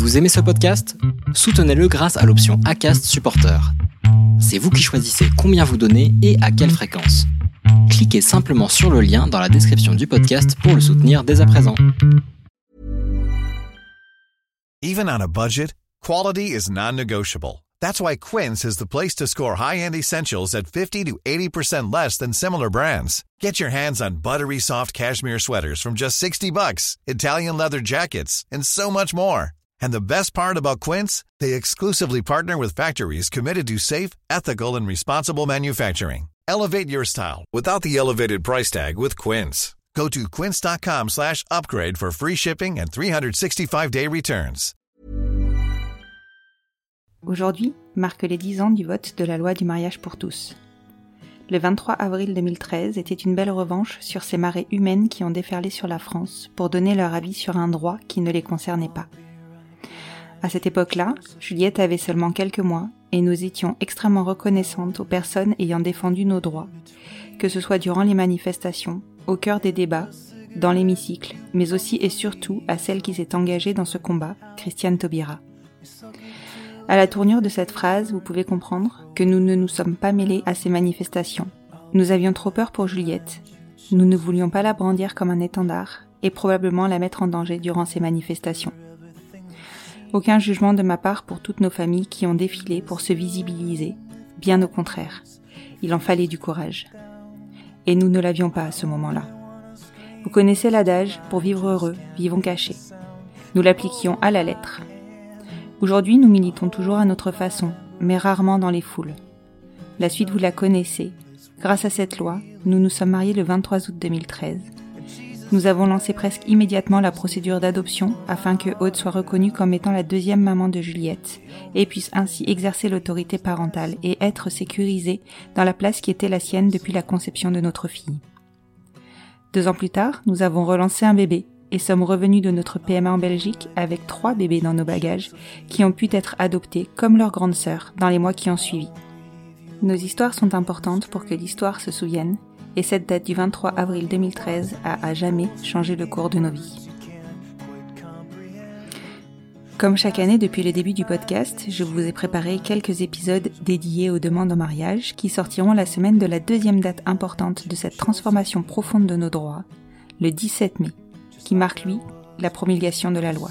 Vous aimez ce podcast? Soutenez-le grâce à l'option ACAST Supporter. C'est vous qui choisissez combien vous donnez et à quelle fréquence. Cliquez simplement sur le lien dans la description du podcast pour le soutenir dès à présent. Even on a budget, quality is non-negotiable. That's why Quince is the place to score high-end essentials at 50 to 80% less than similar brands. Get your hands on buttery soft cashmere sweaters from just 60 bucks, Italian leather jackets, and so much more. And the best part about Quince, they exclusively partner with factories committed to safe, ethical, and responsible manufacturing. Elevate your style without the elevated price tag with Quince. Go to quince.com slash upgrade for free shipping and 365-day returns. Aujourd'hui marque les 10 ans du vote de la loi du mariage pour tous. Le 23 avril 2013 était une belle revanche sur ces marées humaines qui ont déferlé sur la France pour donner leur avis sur un droit qui ne les concernait pas. À cette époque-là, Juliette avait seulement quelques mois et nous étions extrêmement reconnaissantes aux personnes ayant défendu nos droits, que ce soit durant les manifestations, au cœur des débats, dans l'hémicycle, mais aussi et surtout à celle qui s'est engagée dans ce combat, Christiane Taubira. À la tournure de cette phrase, vous pouvez comprendre que nous ne nous sommes pas mêlés à ces manifestations. Nous avions trop peur pour Juliette. Nous ne voulions pas la brandir comme un étendard et probablement la mettre en danger durant ces manifestations. Aucun jugement de ma part pour toutes nos familles qui ont défilé pour se visibiliser. Bien au contraire. Il en fallait du courage. Et nous ne l'avions pas à ce moment-là. Vous connaissez l'adage, pour vivre heureux, vivons cachés. Nous l'appliquions à la lettre. Aujourd'hui, nous militons toujours à notre façon, mais rarement dans les foules. La suite, vous la connaissez. Grâce à cette loi, nous nous sommes mariés le 23 août 2013 nous avons lancé presque immédiatement la procédure d'adoption afin que Aude soit reconnue comme étant la deuxième maman de Juliette et puisse ainsi exercer l'autorité parentale et être sécurisée dans la place qui était la sienne depuis la conception de notre fille. Deux ans plus tard, nous avons relancé un bébé et sommes revenus de notre PMA en Belgique avec trois bébés dans nos bagages qui ont pu être adoptés comme leur grande sœur dans les mois qui ont suivi. Nos histoires sont importantes pour que l'histoire se souvienne et cette date du 23 avril 2013 a à jamais changé le cours de nos vies. Comme chaque année depuis le début du podcast, je vous ai préparé quelques épisodes dédiés aux demandes en mariage qui sortiront la semaine de la deuxième date importante de cette transformation profonde de nos droits, le 17 mai, qui marque lui la promulgation de la loi.